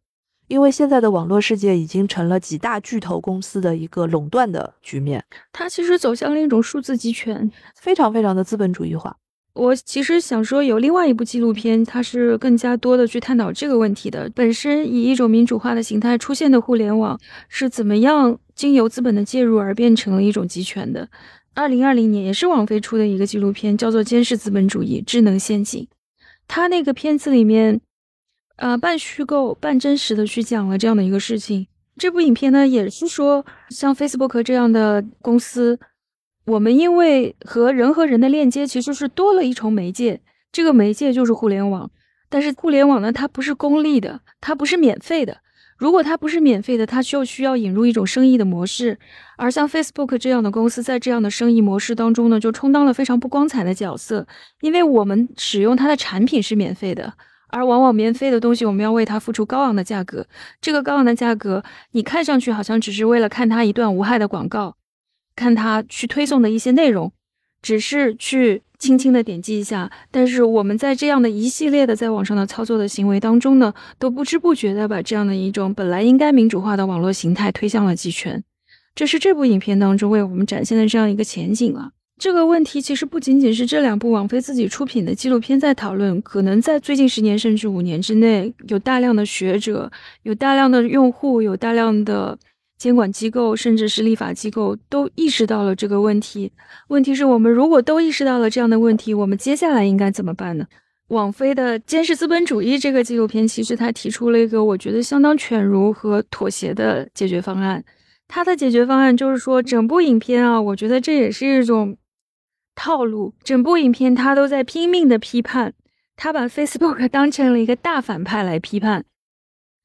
因为现在的网络世界已经成了几大巨头公司的一个垄断的局面。它其实走向了一种数字集权，非常非常的资本主义化。我其实想说，有另外一部纪录片，它是更加多的去探讨这个问题的。本身以一种民主化的形态出现的互联网，是怎么样经由资本的介入而变成了一种集权的？二零二零年也是网飞出的一个纪录片，叫做《监视资本主义：智能陷阱》。它那个片子里面，呃，半虚构半真实的去讲了这样的一个事情。这部影片呢，也是说，像 Facebook 这样的公司，我们因为和人和人的链接其实是多了一重媒介，这个媒介就是互联网。但是互联网呢，它不是公利的，它不是免费的。如果它不是免费的，它就需要引入一种生意的模式。而像 Facebook 这样的公司在这样的生意模式当中呢，就充当了非常不光彩的角色。因为我们使用它的产品是免费的，而往往免费的东西我们要为它付出高昂的价格。这个高昂的价格，你看上去好像只是为了看它一段无害的广告，看它去推送的一些内容，只是去。轻轻的点击一下，但是我们在这样的一系列的在网上的操作的行为当中呢，都不知不觉的把这样的一种本来应该民主化的网络形态推向了集权。这是这部影片当中为我们展现的这样一个前景了。这个问题其实不仅仅是这两部网飞自己出品的纪录片在讨论，可能在最近十年甚至五年之内，有大量的学者、有大量的用户、有大量的。监管机构甚至是立法机构都意识到了这个问题。问题是我们如果都意识到了这样的问题，我们接下来应该怎么办呢？网飞的《监视资本主义》这个纪录片，其实他提出了一个我觉得相当犬儒和妥协的解决方案。他的解决方案就是说，整部影片啊，我觉得这也是一种套路。整部影片他都在拼命的批判，他把 Facebook 当成了一个大反派来批判。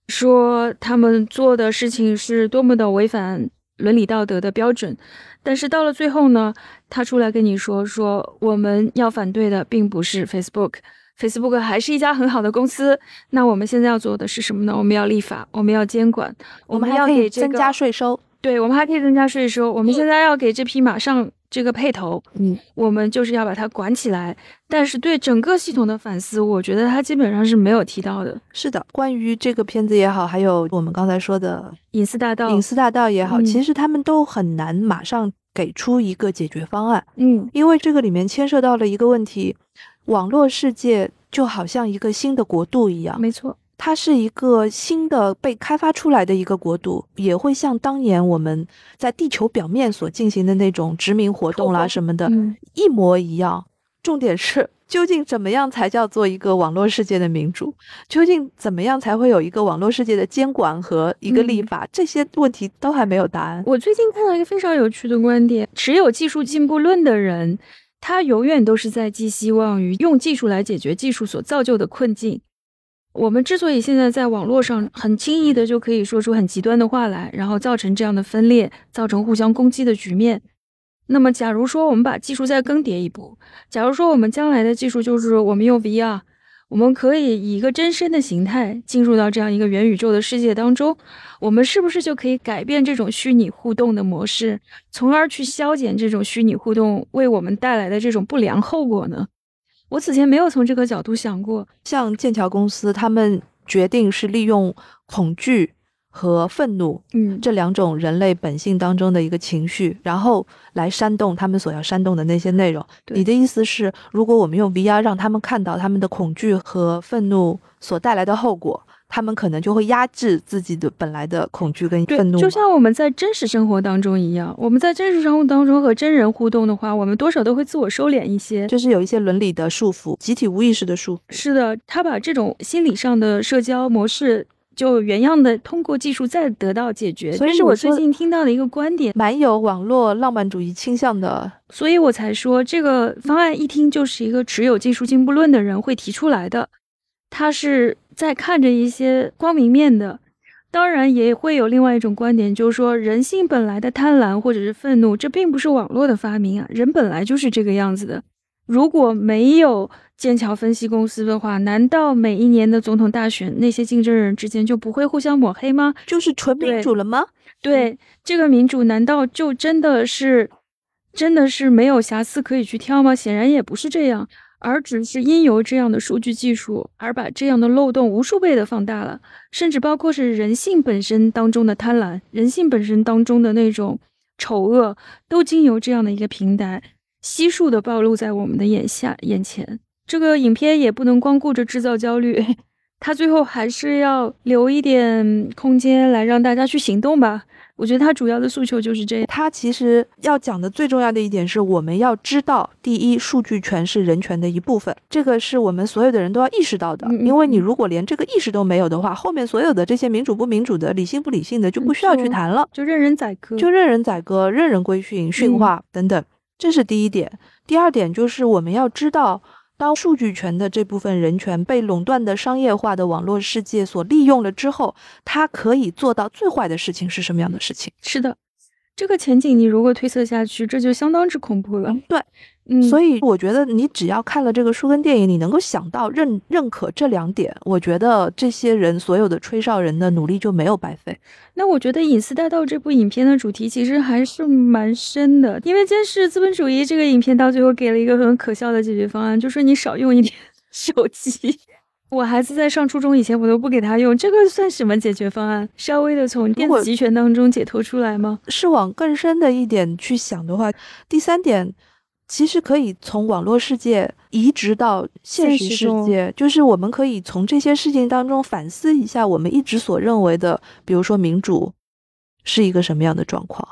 说他们做的事情是多么的违反伦理道德的标准，但是到了最后呢，他出来跟你说说我们要反对的并不是 Facebook，Facebook 还是一家很好的公司。那我们现在要做的是什么呢？我们要立法，我们要监管，我们还要给这个增加税收。对，我们还可以增加税收。我们现在要给这匹马上这个配头，嗯，我们就是要把它管起来。但是对整个系统的反思，我觉得他基本上是没有提到的。是的，关于这个片子也好，还有我们刚才说的隐私大道，隐私大道也好，嗯其实他们都很难马上给出一个解决方案，嗯，因为这个里面牵涉到了一个问题：网络世界就好像一个新的国度一样，没错，它是一个新的被开发出来的一个国度，也会像当年我们在地球表面所进行的那种殖民活动啦什么的，嗯，一模一样。重点是，究竟怎么样才叫做一个网络世界的民主？究竟怎么样才会有一个网络世界的监管和一个立法？这些问题都还没有答案。我最近看到一个非常有趣的观点：持有技术进步论的人，他永远都是在寄希望于用技术来解决技术所造就的困境。我们之所以现在在网络上很轻易的就可以说出很极端的话来，然后造成这样的分裂，造成互相攻击的局面。那么，假如说我们把技术再更迭一步，假如说我们将来的技术就是我们用 VR，我们可以以一个真身的形态进入到这样一个元宇宙的世界当中，我们是不是就可以改变这种虚拟互动的模式，从而去消减这种虚拟互动为我们带来的这种不良后果呢？我此前没有从这个角度想过。像剑桥公司，他们决定是利用恐惧和愤怒嗯，这两种人类本性当中的一个情绪，然后来煽动他们所要煽动的那些内容。你的意思是，如果我们用 VR 让他们看到他们的恐惧和愤怒所带来的后果，他们可能就会压制自己的本来的恐惧跟愤怒，就像我们在真实生活当中一样，我们在真实生活当中和真人互动的话，我们多少都会自我收敛一些。就是有一些伦理的束缚，集体无意识的束缚。是的，他把这种心理上的社交模式就原样的通过技术再得到解决，所以这是我最近听到的一个观点，蛮有网络浪漫主义倾向的，所以我才说这个方案一听就是一个持有技术进步论的人会提出来的，他是在看着一些光明面的。当然也会有另外一种观点，就是说人性本来的贪婪或者是愤怒，这并不是网络的发明啊，人本来就是这个样子的。如果没有剑桥分析公司的话，难道每一年的总统大选那些竞争人之间就不会互相抹黑吗？就是纯民主了吗？对，这个民主难道就真的是真的是没有瑕疵可以去挑吗？显然也不是这样，而只是因由这样的数据技术而把这样的漏洞无数倍的放大了，甚至包括是人性本身当中的贪婪，人性本身当中的那种丑恶，都经由这样的一个平台悉数的暴露在我们的眼下眼前。这个影片也不能光顾着制造焦虑，它最后还是要留一点空间来让大家去行动吧。我觉得他主要的诉求就是这样。他其实要讲的最重要的一点是，我们要知道，第一，数据权是人权的一部分，这个是我们所有的人都要意识到的。因为你嗯如果连这个意识都没有的话，后面所有的这些民主不民主的、理性不理性的就不需要去谈了，就任人宰割，就任人宰割、任人规训、驯化等等，这是第一点。第二点就是我们要知道。当数据权的这部分人权被垄断的商业化的网络世界所利用了之后，它可以做到最坏的事情是什么样的事情？是的。这个前景你如果推测下去，这就相当之恐怖了。对，嗯，所以以我觉得你只要看了这个书跟电影，你能够想到认认可这两点，我觉得这些人所有的吹哨人的努力就没有白费。那我觉得《隐私大道》这部影片的主题其实还是蛮深的，因为监视资本主义这个影片到最后给了一个很可笑的解决方案，就说你少用一点 手机。我孩子在上初中以前，我都不给他用，这个算什么解决方案？稍微的从电子集权当中解脱出来吗？是往更深的一点去想的话，第三点其实可以从网络世界移植到现实世界，就是我们可以从这些事情当中反思一下，我们一直所认为的，比如说民主是一个什么样的状况。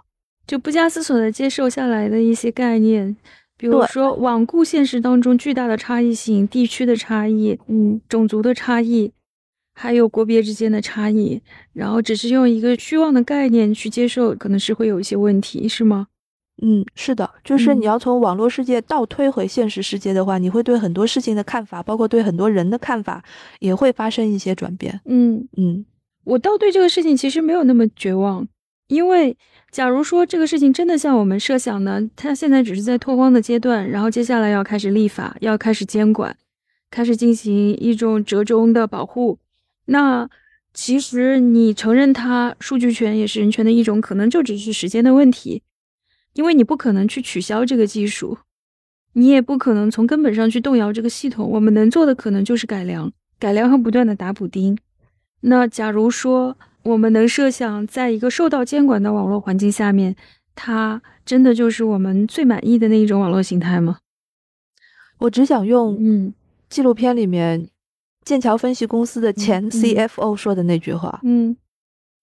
就不加思索的接受下来的一些概念，比如说罔顾现实当中巨大的差异性、地区的差异、嗯，种族的差异，还有国别之间的差异，然后只是用一个虚妄的概念去接受，可能是会有一些问题，是吗？嗯，是的，就是嗯你要从网络世界倒推回现实世界的话，你会对很多事情的看法，包括对很多人的看法，也会发生一些转变。嗯，嗯，我倒对这个事情其实没有那么绝望，因为假如说这个事情真的像我们设想的，它现在只是在脱光的阶段，然后接下来要开始立法，要开始监管，开始进行一种折中的保护，那其实你承认它数据权也是人权的一种，可能就只是时间的问题，因为你不可能去取消这个技术，你也不可能从根本上去动摇这个系统。我们能做的可能就是改良，改良和不断的打补丁。那假如说我们能设想，在一个受到监管的网络环境下面，它真的就是我们最满意的那一种网络形态吗？我只想用嗯纪录片里面剑桥分析公司的前嗯 CFO 说的那句话。嗯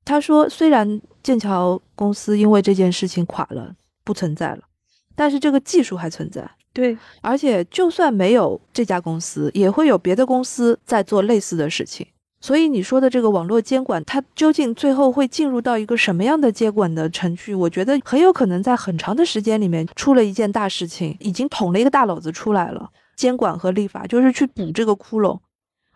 他说，虽然剑桥公司因为这件事情垮了，不存在了，但是这个技术还存在。对，而且，就算没有这家公司，也会有别的公司在做类似的事情。所以，你说的这个网络监管，它究竟最后会进入到一个什么样的监管的程序？我觉得很有可能在很长的时间里面出了一件大事情，已经捅了一个大篓子出来了。监管和立法就是去补这个窟窿，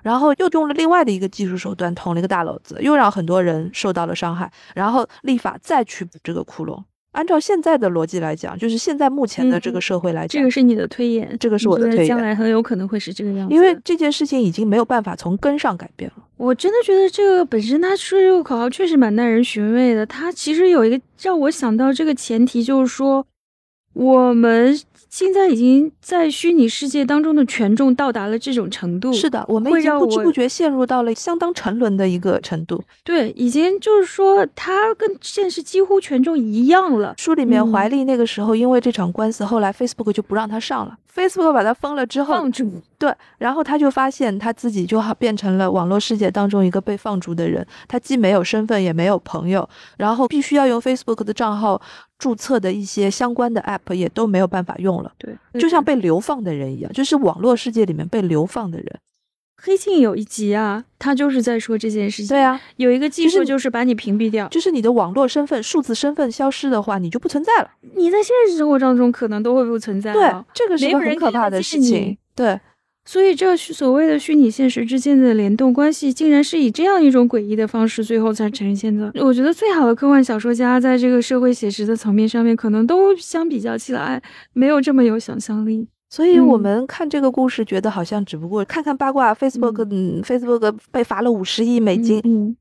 然后又用了另外的一个技术手段捅了一个大篓子，又让很多人受到了伤害，然后立法再去补这个窟窿。按照现在的逻辑来讲，就是现在目前的这个社会来讲，这个是你的推演，这个是我的推演将来很有可能会是这个样子，因为这件事情已经没有办法从根上改变了。我真的觉得这个本身他说这个口号确实蛮耐人寻味的。他其实有一个让我想到这个前提，就是说我们现在已经在虚拟世界当中的权重到达了这种程度，是的，我们已经不知不觉陷入到了相当沉沦的一个程度。对，已经就是说它跟现实几乎权重一样了。书里面嗯怀利那个时候因为这场官司，后来 Facebook 就不让他上了，Facebook 把他封了之后，放逐，对，然后他就发现他自己就好变成了网络世界当中一个被放逐的人，他既没有身份，也没有朋友，然后必须要用 Facebook 的账号注册的一些相关的 App 也都没有办法用了，对，就像被流放的人一样，就是网络世界里面被流放的人。黑镜有一集啊，他就是在说这件事情。对啊，有一个技术就是把你屏蔽掉，就是你的网络身份、数字身份消失的话，你就不存在了。你在现实生活当中可能都会不存在对。，这个是个没有人很可怕的事情。对，所以，这虚所谓的虚拟现实之间的联动关系，竟然是以这样一种诡异的方式最后才呈现的。我觉得最好的科幻小说家，在这个社会写实的层面上面，可能都相比较起来没有这么有想象力。所以我嗯们看这个故事，觉得好像只不过看看八卦，Facebook 嗯 Facebook 被罚了五十亿美金，嗯，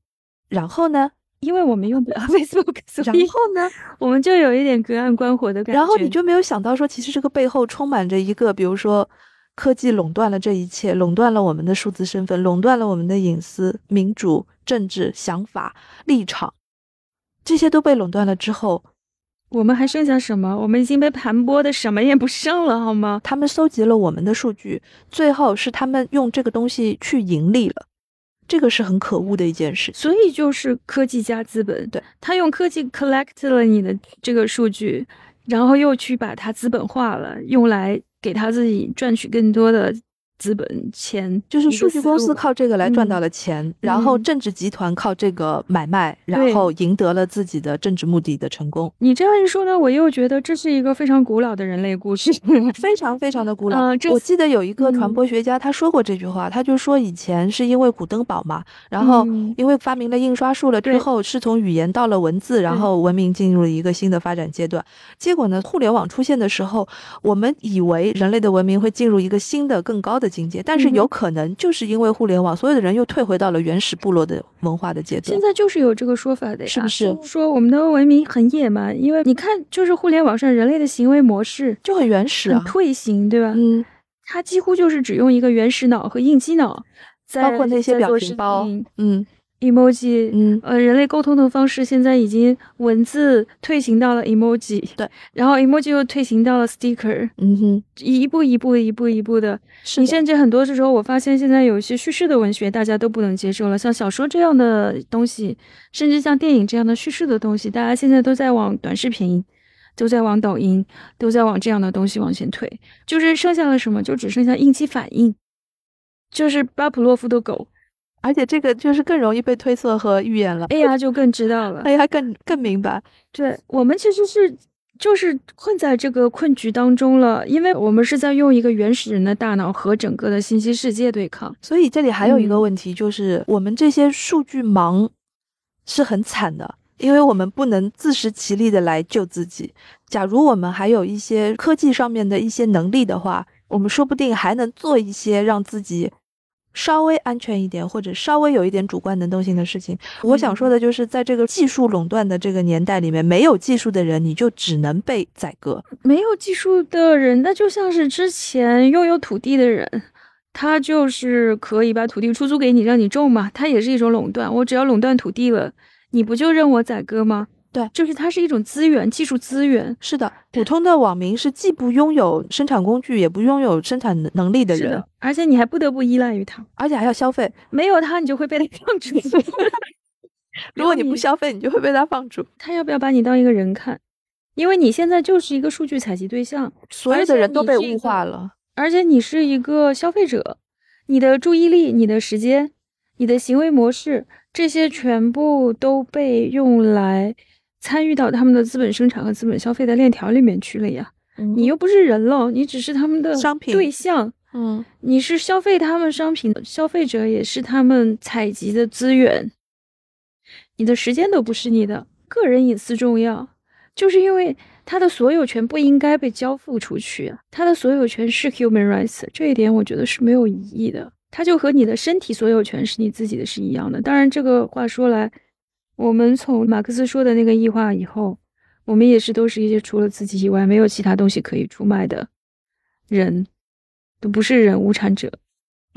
然后呢，因为我们用不了 Facebook，所然后呢，我们就有一点隔岸观火的感觉。然后你就没有想到说，其实这个背后充满着一个，比如说科技垄断了这一切，垄断了我们的数字身份，垄断了我们的隐私、民主、政治、想法、立场，这些都被垄断了之后，我们还剩下什么？我们已经被盘剥的什么也不剩了，好吗？他们搜集了我们的数据，最后是他们用这个东西去盈利了，这个是很可恶的一件事。所以就是科技加资本，对，他用科技 collect 了你的这个数据，然后又去把它资本化了，用来给他自己赚取更多的资本钱，就是数据公司靠这个来赚到嗯了钱，然后嗯政治集团靠这个买卖，然后赢得了自己的政治目的的成功，你这样一说呢，我又觉得这是一个非常古老的人类故事。非常非常的古老。呃我记得有一个传嗯播学家他说过这句话，他就说以前是因为古登堡嘛，然后嗯因为发明了印刷术了之对后，是从语言到了文字，然后文明进入了一个新的发展阶段。结果呢，互联网出现的时候，我们以为人类的文明会进入一个新的更高的境界，但是有可能就是因为互联网，所有的人又退回到了原始部落的文化的阶段现。在就是有这个说法的呀，是不是是说我们的文明很野蛮？因为你看，就是互联网上人类的行为模式就很原始很啊，退行，对吧？嗯，它几乎就是只用一个原始脑和应激脑，在包括那些表情包情嗯 emoji，嗯，呃，人类沟通的方式现在已经文字退行到了 emoji，对，然后 emoji 又退行到了 sticker，嗯哼，一步一步一步一步的。是的。你甚至很多的时候，我发现现在有一些叙事的文学，大家都不能接受了，像小说这样的东西，甚至像电影这样的叙事的东西，大家现在都在往短视频。都在往抖音，都在往这样的东西往前推，就是剩下了什么？就只剩下应激反应，就是巴甫洛夫的狗而且这个就是更容易被推测和预言了。，AI 就更知道了。AI 更更明白，对我们其实是就是困在这个困局当中了，因为我们是在用一个原始人的大脑和整个的信息世界对抗。所以这里还有一个嗯问题，就是我们这些数据盲是很惨的，因为我们不能自食其力的来救自己。假如我们还有一些科技上面的一些能力的话，我们说不定还能做一些让自己。稍微安全一点，或者稍微有一点主观能动性的事情，我想说的就是，在这个技术垄断的这个年代里面，没有技术的人，你就只能被宰割。没有技术的人，那就像是之前拥有土地的人，他就是可以把土地出租给你，让你种嘛，他也是一种垄断。我只要垄断土地了，你不就任我宰割吗？对，就是它是一种资源，技术资源。是的，普通的网民是既不拥有生产工具，也不拥有生产能力的人，而且你还不得不依赖于它，而且还要消费。没有它，你就会被它放逐。如果你不消费，你就会被它放逐。他要不要把你当一个人看？因为你现在就是一个数据采集对象，所有的人都被物化了，而且你是一个消费者，你的注意力、你的时间、你的行为模式，这些全部都被用来。参与到他们的资本生产和资本消费的链条里面去了呀，你又不是人了，你只是他们的商品。对象，嗯，你是消费他们商品的消费者，也是他们采集的资源，你的时间都不是你的，个人隐私重要，就是因为他的所有权不应该被交付出去，他的所有权是 human rights，这一点我觉得是没有疑义的，他就和你的身体所有权是你自己的是一样的，当然这个话说来。我们从马克思说的那个异化以后，我们也是都是一些除了自己以外没有其他东西可以出卖的人，都不是人无产者，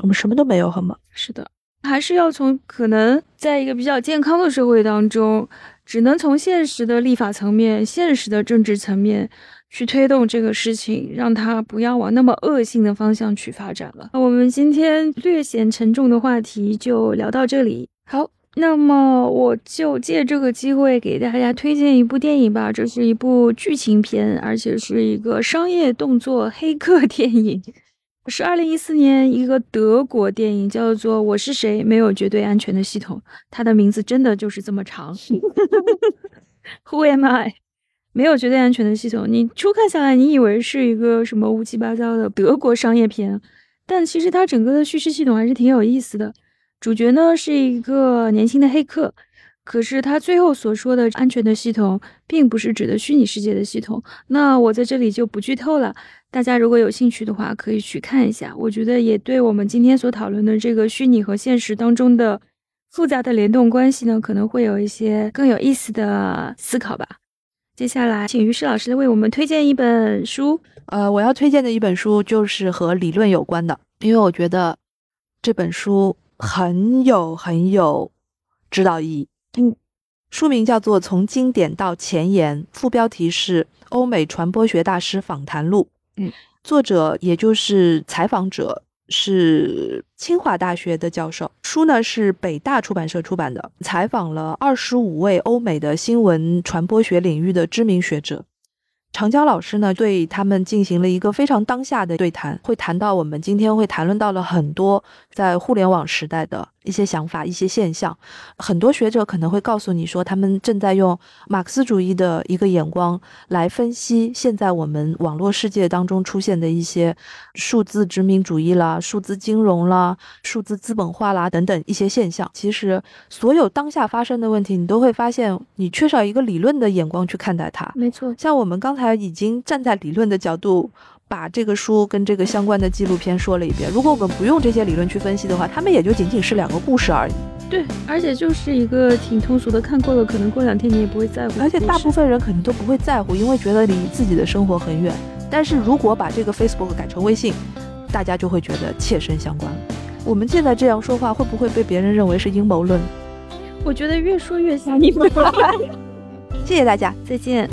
我们什么都没有，好吗？是的，还是要从可能在一个比较健康的社会当中，只能从现实的立法层面、现实的政治层面去推动这个事情，让它不要往那么恶性的方向去发展了。那我们今天略显沉重的话题就聊到这里，好。那么我就借这个机会给大家推荐一部电影吧。这是一部剧情片，而且是一个商业动作黑客 电影，是二零一四年一个德国电影，叫做《我是谁？没有绝对安全的系统》。它的名字真的就是这么长。Who am I？没有绝对安全的系统。你初看下来，你以为是一个什么乌七八糟的德国商业片，但其实它整个的叙事系统还是挺有意思的。主角呢是一个年轻的黑客，可是他最后所说的安全的系统，并不是指的虚拟世界的系统。那我在这里就不剧透了，大家如果有兴趣的话，可以去看一下。我觉得也对我们今天所讨论的这个虚拟和现实当中的复杂的联动关系呢，可能会有一些更有意思的思考吧。接下来，请于适老师为我们推荐一本书。呃，我要推荐的一本书就是和理论有关的，因为我觉得这本书。很有很有指导意义。嗯，书名叫做《从经典到前沿》，副标题是《欧美传播学大师访谈录》。嗯，作者也就是采访者是清华大学的教授。书呢是北大出版社出版的，采访了二十五位欧美的新闻传播学领域的知名学者。长江老师呢，对他们进行了一个非常当下的对谈，会谈到我们今天会谈论到了很多在互联网时代的。一些想法、一些现象，很多学者可能会告诉你说，他们正在用马克思主义的一个眼光来分析现在我们网络世界当中出现的一些数字殖民主义啦、数字金融啦、数字资本化啦等等一些现象。其实，所有当下发生的问题，你都会发现你缺少一个理论的眼光去看待它。没错，像我们刚才已经站在理论的角度。把这个书跟这个相关的纪录片说了一遍。如果我们不用这些理论去分析的话，他们也就仅仅是两个故事而已。对，而且就是一个挺通俗的，看过了，可能过两天你也不会在乎。而且大部分人可能都不会在乎，因为觉得离自己的生活很远。但是如果把这个 Facebook 改成微信，大家就会觉得切身相关了。我们现在这样说话，会不会被别人认为是阴谋论？我觉得越说越像阴谋论。谢谢大家，再见。